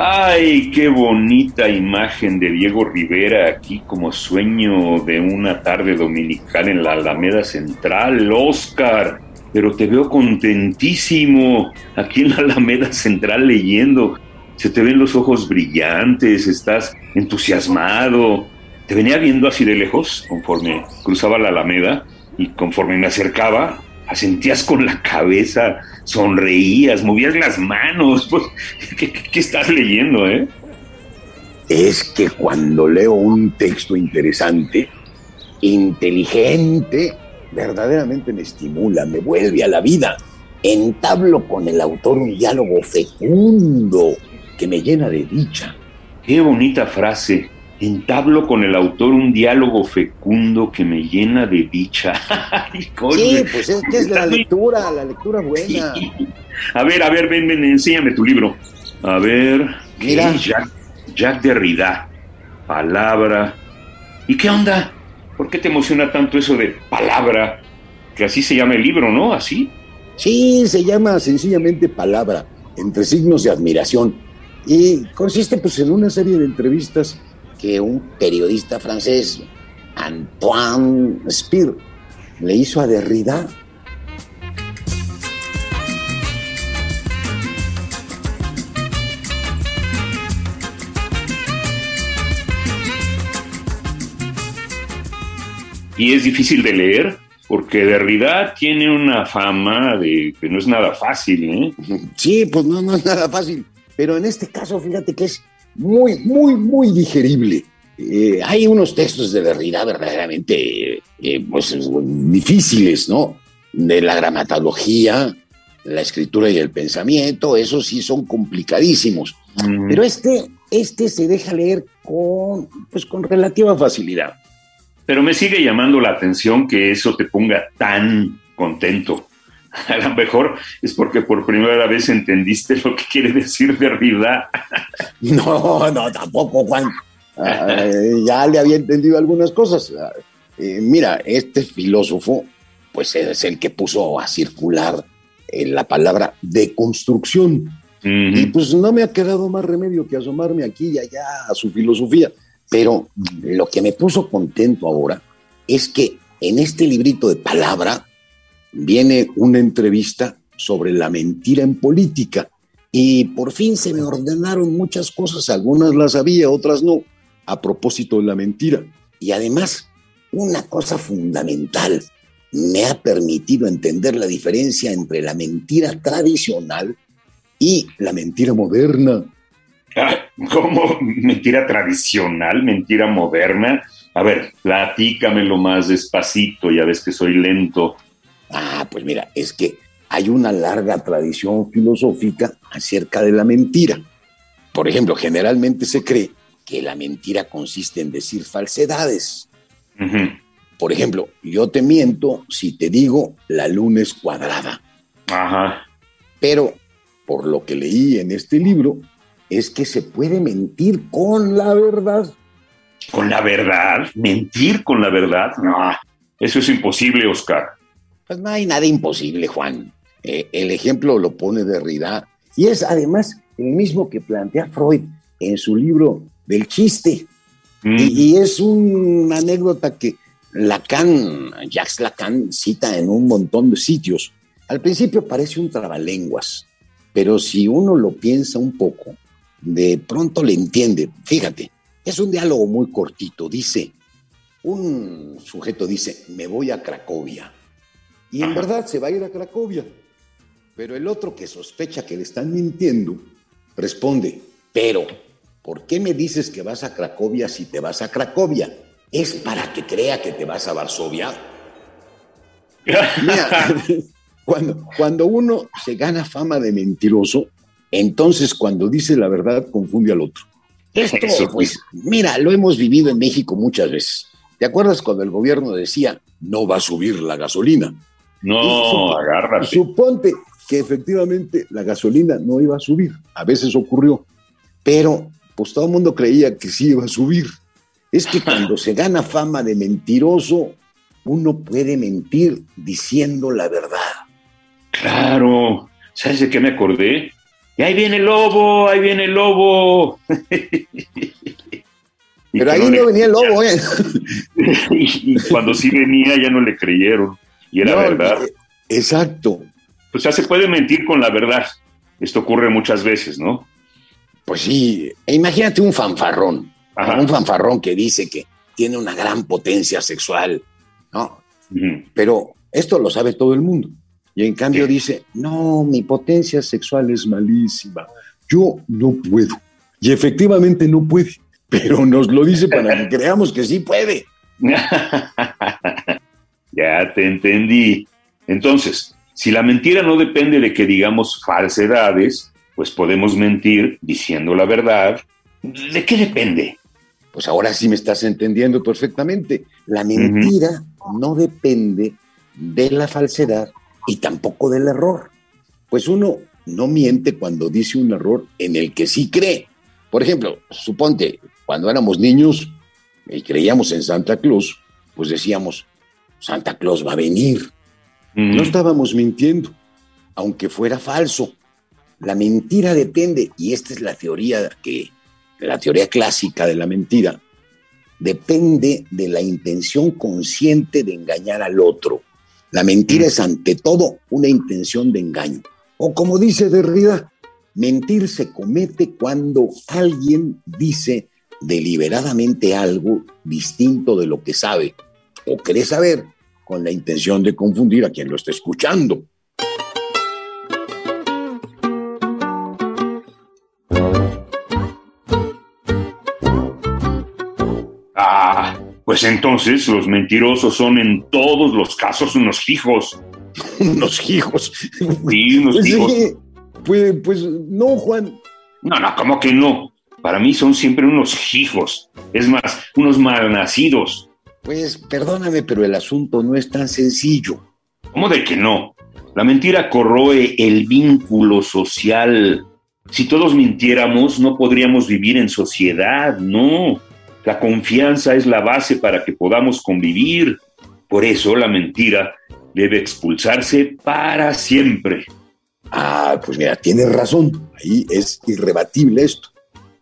Ay, qué bonita imagen de Diego Rivera aquí como sueño de una tarde dominical en la Alameda Central, Oscar. Pero te veo contentísimo aquí en la Alameda Central leyendo. Se te ven los ojos brillantes, estás entusiasmado. Te venía viendo así de lejos conforme cruzaba la Alameda y conforme me acercaba, asentías con la cabeza, sonreías, movías las manos. Pues, ¿qué, qué, estás leyendo, eh? Es que cuando leo un texto interesante, inteligente, verdaderamente me estimula, me vuelve a la vida. Entablo con el autor un diálogo fecundo que me llena de dicha. Qué bonita frase entablo con el autor un diálogo fecundo que me llena de dicha. sí, pues es que es la lectura, la lectura buena. A ver, a ver, ven, ven, enséñame tu libro. A ver, Mira. Jack, Jack Derrida, palabra. ¿Y qué onda? ¿Por qué te emociona tanto eso de palabra? Que así se llama el libro, ¿no? ¿Así? Sí, se llama sencillamente palabra, entre signos de admiración. Y consiste pues en una serie de entrevistas que un periodista francés, Antoine Spir, le hizo a Derrida. Y es difícil de leer, porque Derrida tiene una fama de que no es nada fácil, ¿eh? Sí, pues no, no es nada fácil. Pero en este caso, fíjate que es muy, muy, muy digerible. Eh, hay unos textos de Derrida verdaderamente eh, pues, difíciles, ¿no? De la gramatología, la escritura y el pensamiento, esos sí son complicadísimos. Mm. Pero este, este se deja leer con, pues, con relativa facilidad. Pero me sigue llamando la atención que eso te ponga tan contento. A lo mejor es porque por primera vez entendiste lo que quiere decir Derrida. No, no, tampoco, Juan. Uh, ya le había entendido algunas cosas. Uh, mira, este filósofo, pues es el que puso a circular eh, la palabra deconstrucción. Uh -huh. Y pues no me ha quedado más remedio que asomarme aquí y allá a su filosofía. Pero lo que me puso contento ahora es que en este librito de palabra viene una entrevista sobre la mentira en política. Y por fin se me ordenaron muchas cosas, algunas las sabía, otras no, a propósito de la mentira. Y además, una cosa fundamental, me ha permitido entender la diferencia entre la mentira tradicional y la mentira moderna. ¿Cómo? ¿Mentira tradicional? ¿Mentira moderna? A ver, platícamelo más despacito, ya ves que soy lento. Ah, pues mira, es que hay una larga tradición filosófica acerca de la mentira. Por ejemplo, generalmente se cree que la mentira consiste en decir falsedades. Uh -huh. Por ejemplo, yo te miento si te digo la luna es cuadrada. Ajá. Pero por lo que leí en este libro, es que se puede mentir con la verdad. ¿Con la verdad? ¿Mentir con la verdad? No, eso es imposible, Oscar. Pues no hay nada imposible, Juan. Eh, el ejemplo lo pone Derrida y es además el mismo que plantea Freud en su libro del chiste. Mm. Y, y, es una anécdota que Lacan, Jacques Lacan, cita en un montón de sitios. Al principio parece un trabalenguas, pero si uno lo piensa un poco, de pronto le entiende. Fíjate, es un diálogo muy cortito. Dice, un sujeto dice, me voy a Cracovia. Y en verdad se va a ir a Cracovia. Pero el otro que sospecha que le están mintiendo, responde, pero, ¿por qué me dices que vas a Cracovia si te vas a Cracovia? ¿Es para que crea que te vas a Varsovia? Mira, cuando, cuando uno se gana fama de mentiroso, entonces cuando dice la verdad confunde al otro. Esto, pues, mira, lo hemos vivido en México muchas veces. ¿Te acuerdas cuando el gobierno decía, no va a subir la gasolina? No, agárrate. Suponte que efectivamente la gasolina no iba a subir. A veces ocurrió. Pero, pues todo el mundo creía que sí iba a subir. Es que cuando se gana fama de mentiroso, uno puede mentir diciendo la verdad. Claro. ¿Sabes de qué me acordé? Y ahí viene el lobo, ahí viene el lobo. Pero ahí no, venía el lobo, ¿eh? y, cuando sí venía ya no le creyeron. Y era verdad. Exacto. Pues ya se puede mentir con la verdad. Esto ocurre muchas veces, ¿no? Pues sí. E imagínate un fanfarrón. Un fanfarrón que dice que tiene una gran potencia sexual, ¿no? Pero esto lo sabe todo el mundo. Y en cambio dice, no, mi potencia sexual es malísima. Yo no puedo. Y efectivamente no puede pero nos lo dice para que creamos que sí puede. ya te entendí. Entonces, si la mentira no depende de que digamos falsedades, pues podemos mentir diciendo la verdad. ¿De qué depende? Pues ahora sí me estás entendiendo perfectamente. La mentira no depende de la falsedad y tampoco del error. Pues uno no miente cuando dice un error en el que sí cree. Por ejemplo, suponte, cuando éramos niños y creíamos en Santa Claus, pues decíamos, Santa Claus va a venir. No estábamos mintiendo, aunque fuera falso. La mentira depende, y esta es la teoría que, la teoría clásica de la mentira, depende de la intención consciente de engañar al otro. La mentira es ante todo una intención de engaño. O como dice Derrida, mentir se comete cuando alguien dice deliberadamente algo distinto de lo que sabe o cree saber con la intención de confundir a quien lo está escuchando. Ah, pues entonces los mentirosos son en todos los casos unos hijos. unos hijos. Sí, unos pues, hijos. pues, pues no, Juan. No, no, ¿cómo que no? Para mí son siempre unos hijos, es más, unos malnacidos. Pues perdóname, pero el asunto no es tan sencillo. ¿Cómo de que no? La mentira corroe el vínculo social. Si todos mintiéramos, no podríamos vivir en sociedad, no. La confianza es la base para que podamos convivir. Por eso la mentira debe expulsarse para siempre. Ah, pues mira, tienes razón. Ahí es irrebatible esto.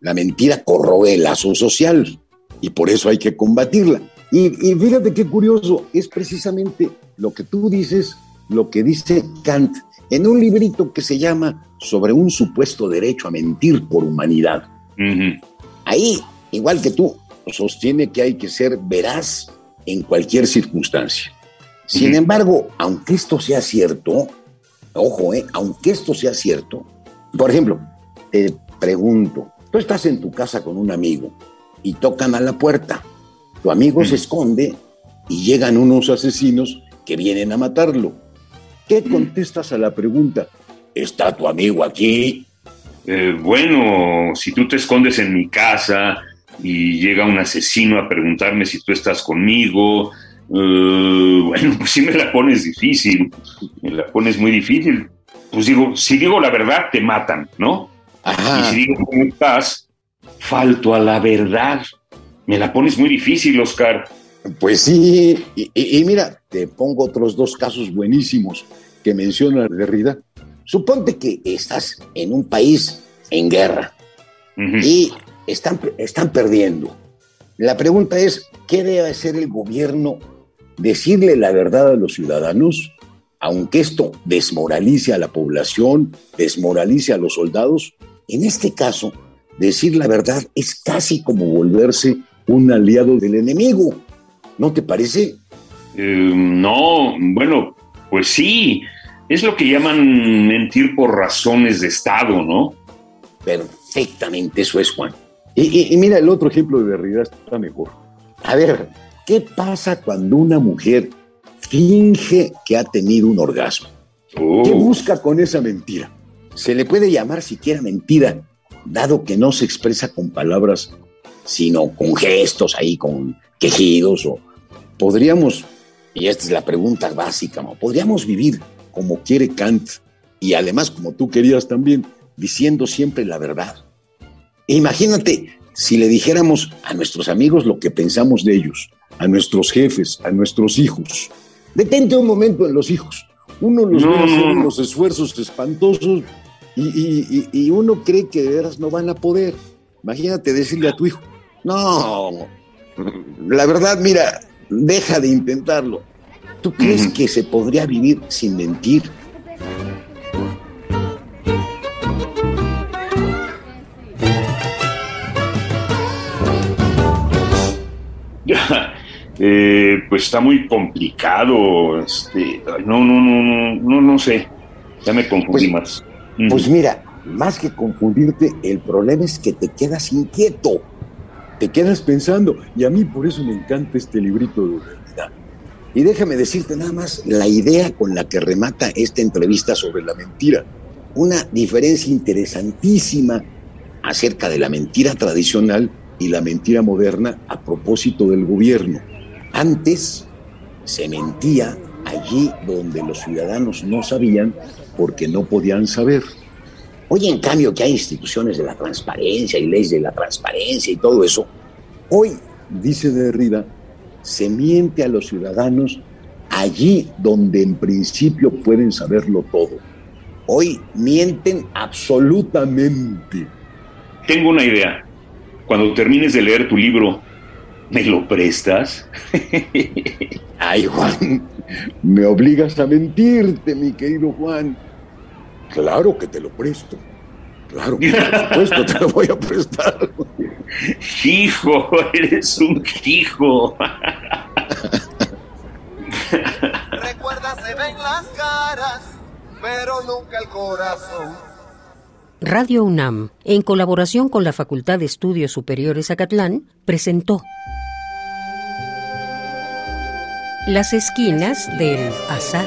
La mentira corroe el lazo social y por eso hay que combatirla. Y, fíjate qué curioso, es precisamente lo que tú dices, lo que dice Kant en un librito que se llama Sobre un supuesto derecho a mentir por humanidad. Ahí, igual que tú, sostiene que hay que ser veraz en cualquier circunstancia. Sin embargo, aunque esto sea cierto, ojo, eh, aunque esto sea cierto, por ejemplo, te pregunto, Tú estás en tu casa con un amigo y tocan a la puerta. Tu amigo se esconde y llegan unos asesinos que vienen a matarlo. ¿Qué contestas a la pregunta? ¿Está tu amigo aquí? Eh, bueno, si tú te escondes en mi casa y llega un asesino a preguntarme si tú estás conmigo, eh, bueno, pues sí me la pones difícil, me la pones muy difícil. Pues digo, si digo la verdad, te matan, ¿no? Y si digo cómo estás, falto a la verdad. Me la pones muy difícil, Oscar. Pues sí, y, mira, te pongo otros dos casos buenísimos que menciona Derrida. Suponte que estás en un país en guerra y están, están perdiendo. La pregunta es, ¿qué debe hacer el gobierno? ¿Decirle la verdad a los ciudadanos? Aunque esto desmoralice a la población, desmoralice a los soldados, en este caso, decir la verdad es casi como volverse un aliado del enemigo. ¿No te parece? Eh, no, bueno, pues sí. Es lo que llaman mentir por razones de Estado, ¿no? Perfectamente, eso es, Juan. Y, mira, el otro ejemplo de realidad está mejor. A ver, ¿qué pasa cuando una mujer finge que ha tenido un orgasmo? ¿Qué oh. busca con esa mentira? se le puede llamar siquiera mentira, dado que no se expresa con palabras, sino con gestos ahí, con quejidos, o podríamos, y esta es la pregunta básica, ¿no? podríamos vivir como quiere Kant y además como tú querías también, diciendo siempre la verdad. Imagínate si le dijéramos a nuestros amigos lo que pensamos de ellos, a nuestros jefes, a nuestros hijos. Detente un momento en los hijos. Uno los ve hacer unos esfuerzos espantosos y, uno cree que de veras no van a poder. Imagínate decirle a tu hijo, no, la verdad, mira, deja de intentarlo. ¿Tú crees que se podría vivir sin mentir? Eh, pues está muy complicado. Este, no, no, no, no, no, no sé. Ya me confundí pues, más. Pues mira, más que confundirte, el problema es que te quedas inquieto. Te quedas pensando. Y a mí por eso me encanta este librito de realidad. Y déjame decirte nada más la idea con la que remata esta entrevista sobre la mentira. Una diferencia interesantísima acerca de la mentira tradicional y la mentira moderna a propósito del gobierno. Antes se mentía allí donde los ciudadanos no sabían porque no podían saber. Hoy en cambio que hay instituciones de la transparencia y leyes de la transparencia y todo eso, hoy, dice Derrida, se miente a los ciudadanos allí donde en principio pueden saberlo todo. Hoy mienten absolutamente. Tengo una idea. Cuando termines de leer tu libro, ¿me lo prestas? Ay, Juan, me obligas a mentirte, mi querido Juan. Claro que te lo presto. Claro que por supuesto te lo voy a prestar. Hijo, eres un hijo. Recuerda, se ven las caras, pero nunca el corazón. Radio UNAM, en colaboración con la Facultad de Estudios Superiores Acatlán, presentó Las esquinas del azar.